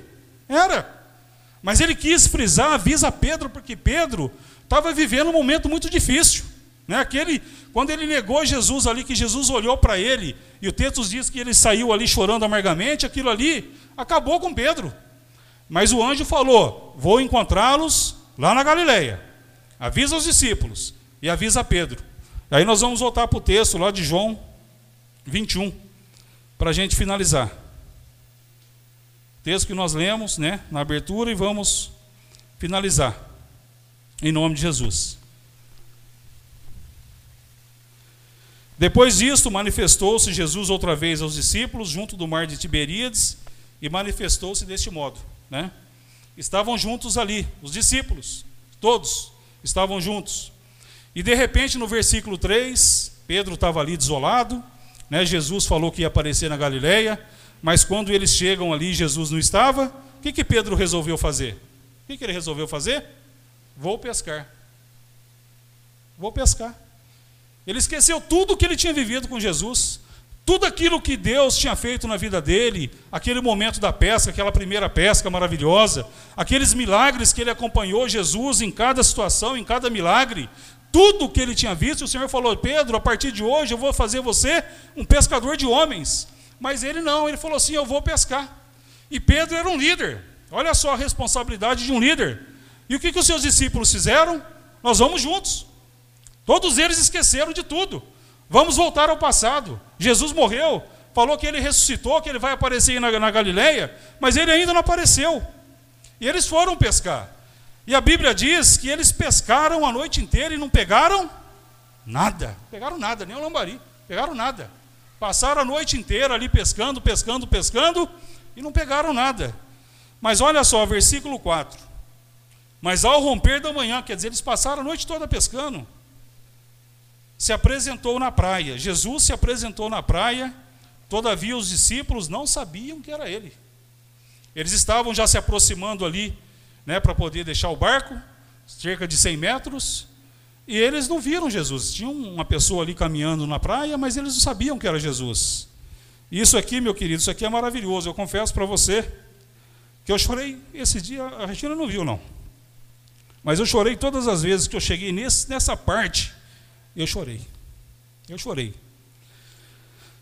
Era. Mas ele quis frisar, avisa Pedro, porque Pedro estava vivendo um momento muito difícil. Né? Aquele, quando ele negou Jesus ali, que Jesus olhou para ele, e o texto diz que ele saiu ali chorando amargamente, aquilo ali acabou com Pedro. Mas o anjo falou: Vou encontrá-los lá na Galileia. Avisa os discípulos e avisa Pedro. Aí nós vamos voltar para o texto lá de João 21, para a gente finalizar. Texto que nós lemos né, na abertura e vamos finalizar. Em nome de Jesus. Depois disto, manifestou-se Jesus outra vez aos discípulos junto do mar de Tiberíades e manifestou-se deste modo, né? Estavam juntos ali, os discípulos, todos estavam juntos. E de repente, no versículo 3, Pedro estava ali desolado, né? Jesus falou que ia aparecer na Galileia, mas quando eles chegam ali, Jesus não estava. O que, que Pedro resolveu fazer? O que, que ele resolveu fazer? Vou pescar. Vou pescar. Ele esqueceu tudo que ele tinha vivido com Jesus, tudo aquilo que Deus tinha feito na vida dele, aquele momento da pesca, aquela primeira pesca maravilhosa, aqueles milagres que ele acompanhou Jesus em cada situação, em cada milagre, tudo que ele tinha visto, o Senhor falou: Pedro, a partir de hoje eu vou fazer você um pescador de homens. Mas ele não, ele falou assim: Eu vou pescar. E Pedro era um líder, olha só a responsabilidade de um líder. E o que, que os seus discípulos fizeram? Nós vamos juntos. Todos eles esqueceram de tudo. Vamos voltar ao passado. Jesus morreu, falou que ele ressuscitou, que ele vai aparecer na, na Galileia, mas ele ainda não apareceu. E eles foram pescar. E a Bíblia diz que eles pescaram a noite inteira e não pegaram nada. Pegaram nada, nem o lambari. Pegaram nada. Passaram a noite inteira ali pescando, pescando, pescando e não pegaram nada. Mas olha só, versículo 4. Mas ao romper da manhã, quer dizer, eles passaram a noite toda pescando se apresentou na praia. Jesus se apresentou na praia, todavia os discípulos não sabiam que era ele. Eles estavam já se aproximando ali, né, para poder deixar o barco, cerca de 100 metros, e eles não viram Jesus. Tinha uma pessoa ali caminhando na praia, mas eles não sabiam que era Jesus. Isso aqui, meu querido, isso aqui é maravilhoso. Eu confesso para você que eu chorei esse dia, a Regina não viu não. Mas eu chorei todas as vezes que eu cheguei nesse, nessa parte eu chorei. Eu chorei.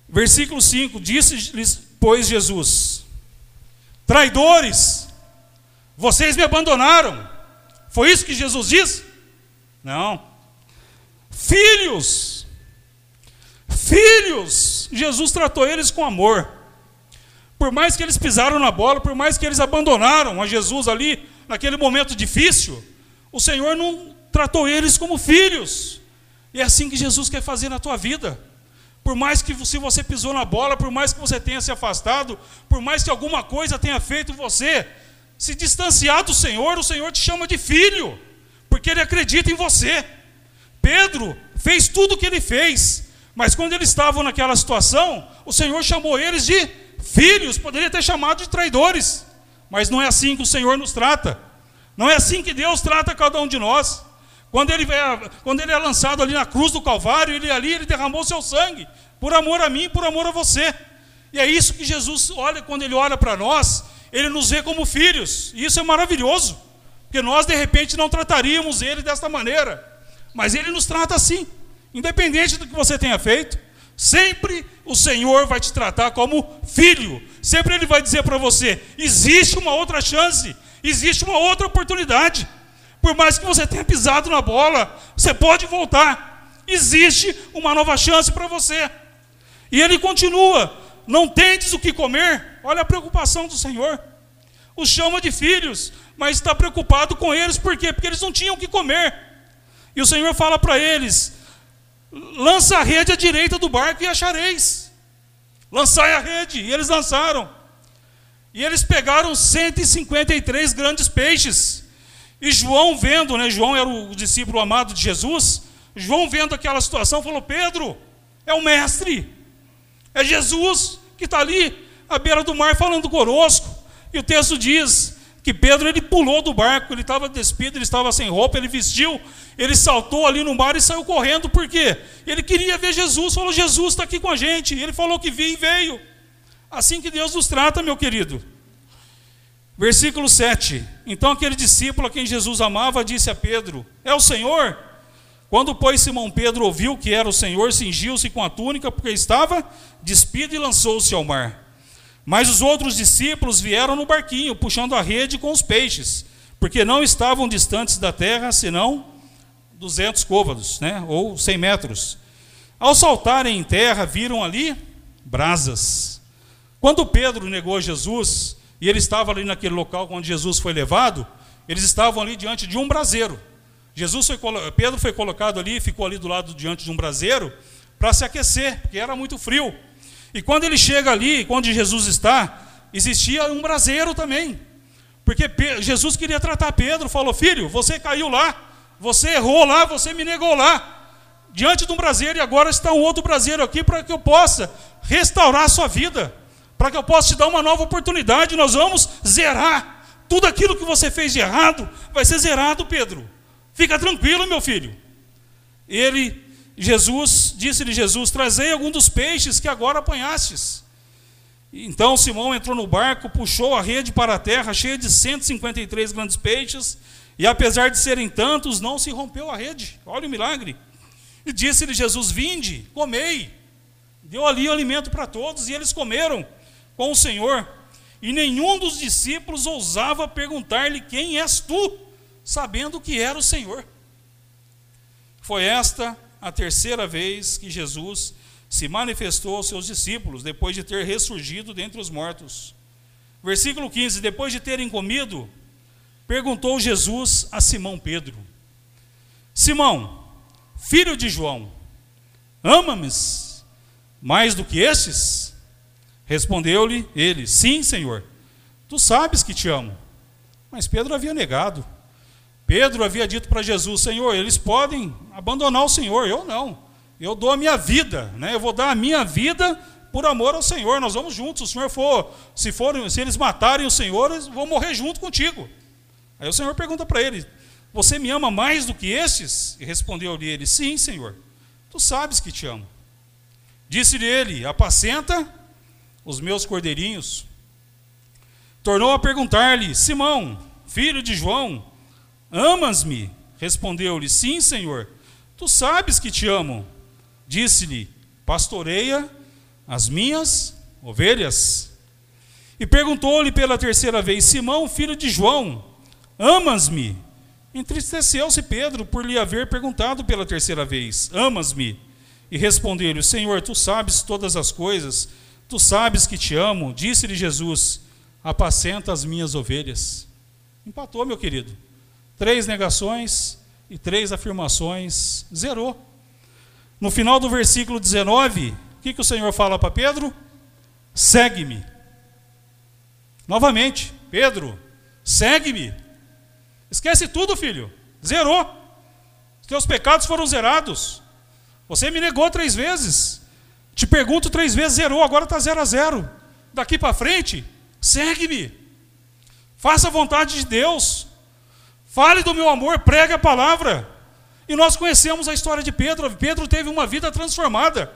Versículo 5: Disse-lhes, pois, Jesus: Traidores, vocês me abandonaram. Foi isso que Jesus disse? Não. Filhos, filhos, Jesus tratou eles com amor. Por mais que eles pisaram na bola, por mais que eles abandonaram a Jesus ali, naquele momento difícil, o Senhor não tratou eles como filhos. E é assim que Jesus quer fazer na tua vida. Por mais que se você pisou na bola, por mais que você tenha se afastado, por mais que alguma coisa tenha feito você se distanciar do Senhor, o Senhor te chama de filho, porque Ele acredita em você. Pedro fez tudo o que ele fez, mas quando eles estavam naquela situação, o Senhor chamou eles de filhos, poderia ter chamado de traidores, mas não é assim que o Senhor nos trata, não é assim que Deus trata cada um de nós. Quando ele, é, quando ele é lançado ali na cruz do Calvário, ele ali ele derramou seu sangue, por amor a mim por amor a você. E é isso que Jesus olha quando ele olha para nós, ele nos vê como filhos. E isso é maravilhoso, porque nós de repente não trataríamos ele desta maneira, mas ele nos trata assim, independente do que você tenha feito. Sempre o Senhor vai te tratar como filho. Sempre ele vai dizer para você: existe uma outra chance, existe uma outra oportunidade. Por mais que você tenha pisado na bola, você pode voltar. Existe uma nova chance para você. E ele continua: Não tendes o que comer? Olha a preocupação do Senhor. Os chama de filhos, mas está preocupado com eles, por quê? Porque eles não tinham o que comer. E o Senhor fala para eles: Lança a rede à direita do barco e achareis. Lançai a rede. E eles lançaram. E eles pegaram 153 grandes peixes. E João vendo, né, João era o discípulo amado de Jesus, João vendo aquela situação, falou: Pedro, é o mestre, é Jesus que está ali à beira do mar falando conosco. E o texto diz que Pedro ele pulou do barco, ele estava despido, ele estava sem roupa, ele vestiu, ele saltou ali no mar e saiu correndo, por quê? Ele queria ver Jesus, falou: Jesus está aqui com a gente. Ele falou que vinha e veio. Assim que Deus nos trata, meu querido. Versículo 7. Então aquele discípulo a quem Jesus amava disse a Pedro: É o Senhor? Quando, pois, Simão Pedro ouviu que era o Senhor, cingiu-se com a túnica, porque estava despido e lançou-se ao mar. Mas os outros discípulos vieram no barquinho, puxando a rede com os peixes, porque não estavam distantes da terra, senão 200 côvados, né? ou 100 metros. Ao saltarem em terra, viram ali brasas. Quando Pedro negou Jesus, e ele estava ali naquele local onde Jesus foi levado, eles estavam ali diante de um braseiro. Jesus foi, Pedro foi colocado ali, ficou ali do lado diante de um braseiro, para se aquecer, porque era muito frio. E quando ele chega ali, onde Jesus está, existia um braseiro também. Porque Jesus queria tratar Pedro, falou: Filho, você caiu lá, você errou lá, você me negou lá. Diante de um braseiro, e agora está um outro braseiro aqui para que eu possa restaurar a sua vida, para que eu possa te dar uma nova oportunidade. Nós vamos zerar tudo aquilo que você fez de errado, vai ser zerado, Pedro. Fica tranquilo, meu filho. Ele, Jesus, disse-lhe Jesus: Trazei algum dos peixes que agora apanhastes. Então Simão entrou no barco, puxou a rede para a terra, cheia de 153 grandes peixes, e apesar de serem tantos, não se rompeu a rede. Olha o milagre. E disse-lhe Jesus: Vinde, comei. Deu ali alimento para todos, e eles comeram com o Senhor. E nenhum dos discípulos ousava perguntar-lhe: Quem és tu? sabendo que era o Senhor. Foi esta a terceira vez que Jesus se manifestou aos seus discípulos, depois de ter ressurgido dentre os mortos. Versículo 15: Depois de terem comido, perguntou Jesus a Simão Pedro: Simão, filho de João, ama-me mais do que estes? Respondeu-lhe ele: Sim, Senhor, tu sabes que te amo. Mas Pedro havia negado. Pedro havia dito para Jesus: Senhor, eles podem abandonar o Senhor, eu não. Eu dou a minha vida, né? Eu vou dar a minha vida por amor ao Senhor. Nós vamos juntos. Se o Senhor for, se for, se eles matarem o Senhor, eles vão morrer junto contigo. Aí o Senhor pergunta para ele: Você me ama mais do que estes? E respondeu-lhe ele: Sim, Senhor. Tu sabes que te amo. Disse-lhe ele: Apacenta os meus cordeirinhos. Tornou a perguntar-lhe: Simão, filho de João, amas-me? Respondeu-lhe: Sim, Senhor. Tu sabes que te amo. Disse-lhe: Pastoreia as minhas ovelhas. E perguntou-lhe pela terceira vez: Simão, filho de João, amas-me? Entristeceu-se Pedro por lhe haver perguntado pela terceira vez: Amas-me? E respondeu-lhe: Senhor, tu sabes todas as coisas, tu sabes que te amo. Disse-lhe Jesus: Apacenta as minhas ovelhas. Empatou, meu querido. Três negações e três afirmações, zerou. No final do versículo 19, o que, que o Senhor fala para Pedro? Segue-me. Novamente, Pedro, segue-me. Esquece tudo, filho. Zerou. Os teus pecados foram zerados. Você me negou três vezes. Te pergunto três vezes, zerou, agora está zero a zero. Daqui para frente, segue-me. Faça a vontade de Deus. Fale do meu amor, pregue a palavra. E nós conhecemos a história de Pedro. Pedro teve uma vida transformada.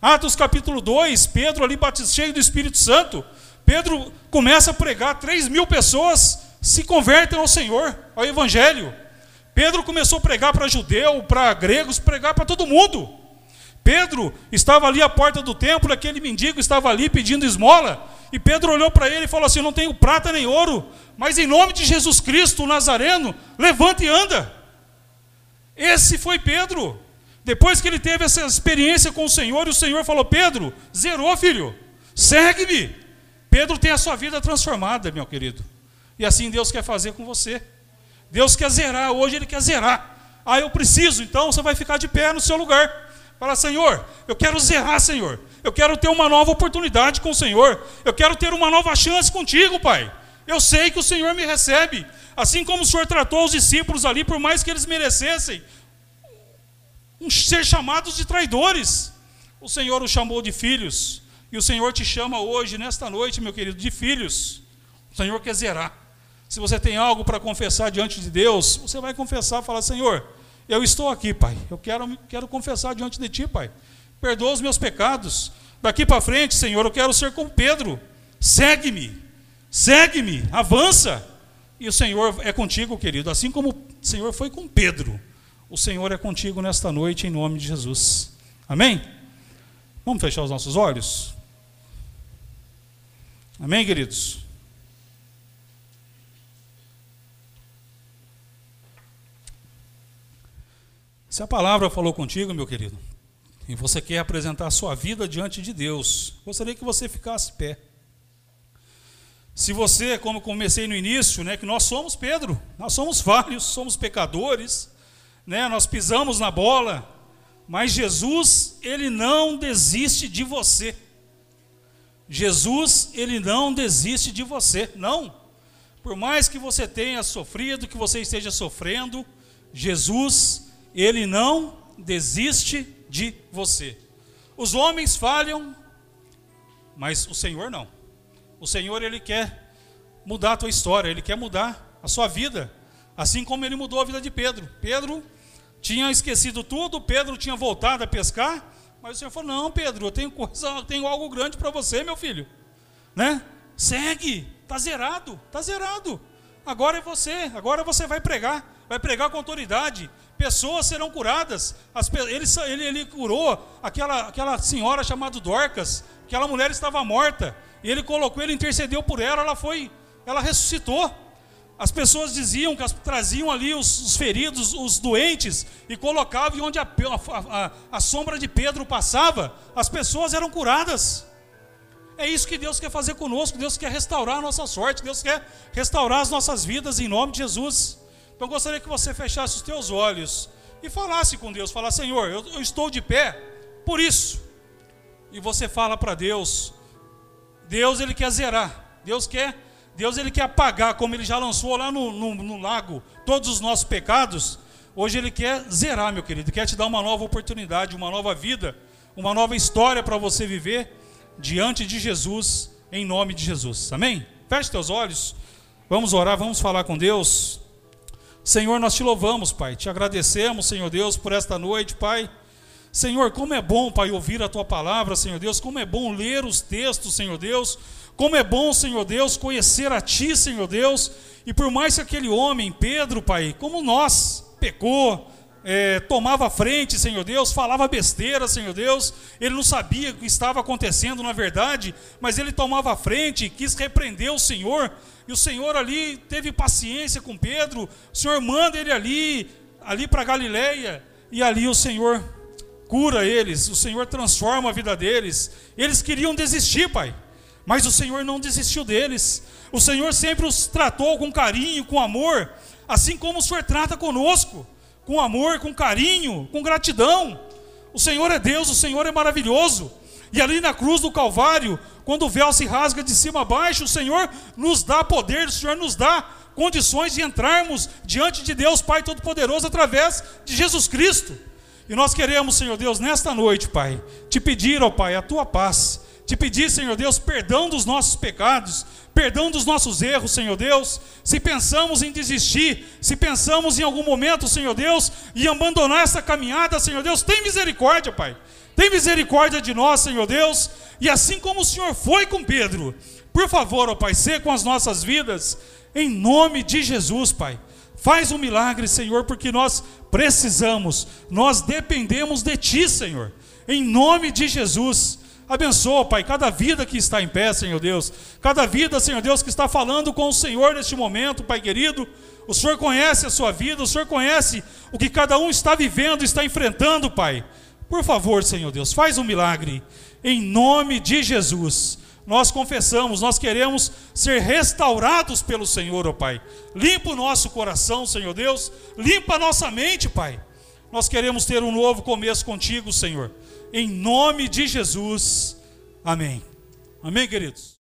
Atos capítulo 2, Pedro ali cheio do Espírito Santo. Pedro começa a pregar, 3 mil pessoas se convertem ao Senhor, ao Evangelho. Pedro começou a pregar para judeu, para gregos, pregar para todo mundo. Pedro estava ali à porta do templo, aquele mendigo estava ali pedindo esmola, e Pedro olhou para ele e falou assim: Não tenho prata nem ouro, mas em nome de Jesus Cristo, o Nazareno, levanta e anda. Esse foi Pedro. Depois que ele teve essa experiência com o Senhor, e o Senhor falou: Pedro, zerou, filho, segue-me. Pedro tem a sua vida transformada, meu querido. E assim Deus quer fazer com você. Deus quer zerar, hoje Ele quer zerar. Ah, eu preciso, então você vai ficar de pé no seu lugar. Fala, Senhor, eu quero zerar, Senhor. Eu quero ter uma nova oportunidade com o Senhor. Eu quero ter uma nova chance contigo, Pai. Eu sei que o Senhor me recebe. Assim como o Senhor tratou os discípulos ali, por mais que eles merecessem ser chamados de traidores, o Senhor os chamou de filhos. E o Senhor te chama hoje, nesta noite, meu querido, de filhos. O Senhor quer zerar. Se você tem algo para confessar diante de Deus, você vai confessar, falar: Senhor, eu estou aqui, Pai. Eu quero, quero confessar diante de Ti, Pai. Perdoa os meus pecados. Daqui para frente, Senhor, eu quero ser como Pedro. Segue-me, segue-me, avança. E o Senhor é contigo, querido, assim como o Senhor foi com Pedro. O Senhor é contigo nesta noite, em nome de Jesus. Amém? Vamos fechar os nossos olhos? Amém, queridos? Se a palavra falou contigo, meu querido, e você quer apresentar a sua vida diante de Deus, gostaria que você ficasse pé. Se você, como comecei no início, né, que nós somos Pedro, nós somos vários, somos pecadores, né, nós pisamos na bola, Mas Jesus, ele não desiste de você. Jesus, ele não desiste de você, não. Por mais que você tenha sofrido, que você esteja sofrendo, Jesus, ele não desiste de você. Os homens falham, mas o Senhor não. O Senhor ele quer mudar a tua história, ele quer mudar a sua vida, assim como ele mudou a vida de Pedro. Pedro tinha esquecido tudo, Pedro tinha voltado a pescar, mas o Senhor falou: "Não, Pedro, eu tenho coisa, eu tenho algo grande para você, meu filho". Né? Segue, tá zerado, tá zerado. Agora é você, agora você vai pregar, vai pregar com autoridade. Pessoas serão curadas. As, ele, ele, ele curou aquela, aquela senhora chamada Dorcas, aquela mulher estava morta. E ele colocou, ele intercedeu por ela, ela foi, ela ressuscitou. As pessoas diziam que as, traziam ali os, os, feridos, os doentes, e colocavam onde a, a, a, a sombra de Pedro passava, as pessoas eram curadas. É isso que Deus quer fazer conosco. Deus quer restaurar a nossa sorte. Deus quer restaurar as nossas vidas em nome de Jesus. Então eu gostaria que você fechasse os teus olhos e falasse com Deus. Falar, Senhor, eu, eu estou de pé por isso. E você fala para Deus. Deus ele quer zerar. Deus quer, Deus ele quer apagar, como ele já lançou lá no, no, no lago, todos os nossos pecados. Hoje ele quer zerar, meu querido. Quer te dar uma nova oportunidade, uma nova vida, uma nova história para você viver diante de Jesus, em nome de Jesus. Amém? Feche teus olhos. Vamos orar, vamos falar com Deus. Senhor, nós te louvamos, Pai. Te agradecemos, Senhor Deus, por esta noite, Pai. Senhor, como é bom, Pai, ouvir a tua palavra, Senhor Deus. Como é bom ler os textos, Senhor Deus. Como é bom, Senhor Deus, conhecer a ti, Senhor Deus. E por mais que aquele homem, Pedro, Pai, como nós, pecou, é, tomava frente, Senhor Deus, falava besteira, Senhor Deus, ele não sabia o que estava acontecendo na verdade, mas ele tomava frente, quis repreender o Senhor, e o Senhor ali teve paciência com Pedro, o Senhor manda ele ali, ali para Galileia, e ali o Senhor cura eles, o Senhor transforma a vida deles. Eles queriam desistir, Pai, mas o Senhor não desistiu deles. O Senhor sempre os tratou com carinho, com amor, assim como o Senhor trata conosco com amor, com carinho, com gratidão. O Senhor é Deus, o Senhor é maravilhoso. E ali na cruz do Calvário, quando o véu se rasga de cima a baixo, o Senhor nos dá poder, o Senhor nos dá condições de entrarmos diante de Deus Pai Todo-Poderoso através de Jesus Cristo. E nós queremos, Senhor Deus, nesta noite, Pai, te pedir, ó Pai, a tua paz, te pedir, Senhor Deus, perdão dos nossos pecados, perdão dos nossos erros, Senhor Deus. Se pensamos em desistir, se pensamos em algum momento, Senhor Deus, em abandonar essa caminhada, Senhor Deus, tem misericórdia, Pai. Tem misericórdia de nós, Senhor Deus. E assim como o Senhor foi com Pedro, por favor, ó Pai, ser com as nossas vidas, em nome de Jesus, Pai. Faz um milagre, Senhor, porque nós precisamos, nós dependemos de Ti, Senhor. Em nome de Jesus. Abençoa, Pai, cada vida que está em pé, Senhor Deus. Cada vida, Senhor Deus, que está falando com o Senhor neste momento, Pai querido. O Senhor conhece a sua vida, o Senhor conhece o que cada um está vivendo, está enfrentando, Pai. Por favor, Senhor Deus, faz um milagre. Em nome de Jesus. Nós confessamos, nós queremos ser restaurados pelo Senhor, ó Pai. Limpa o nosso coração, Senhor Deus. Limpa a nossa mente, Pai. Nós queremos ter um novo começo contigo, Senhor em nome de Jesus. Amém. Amém, queridos?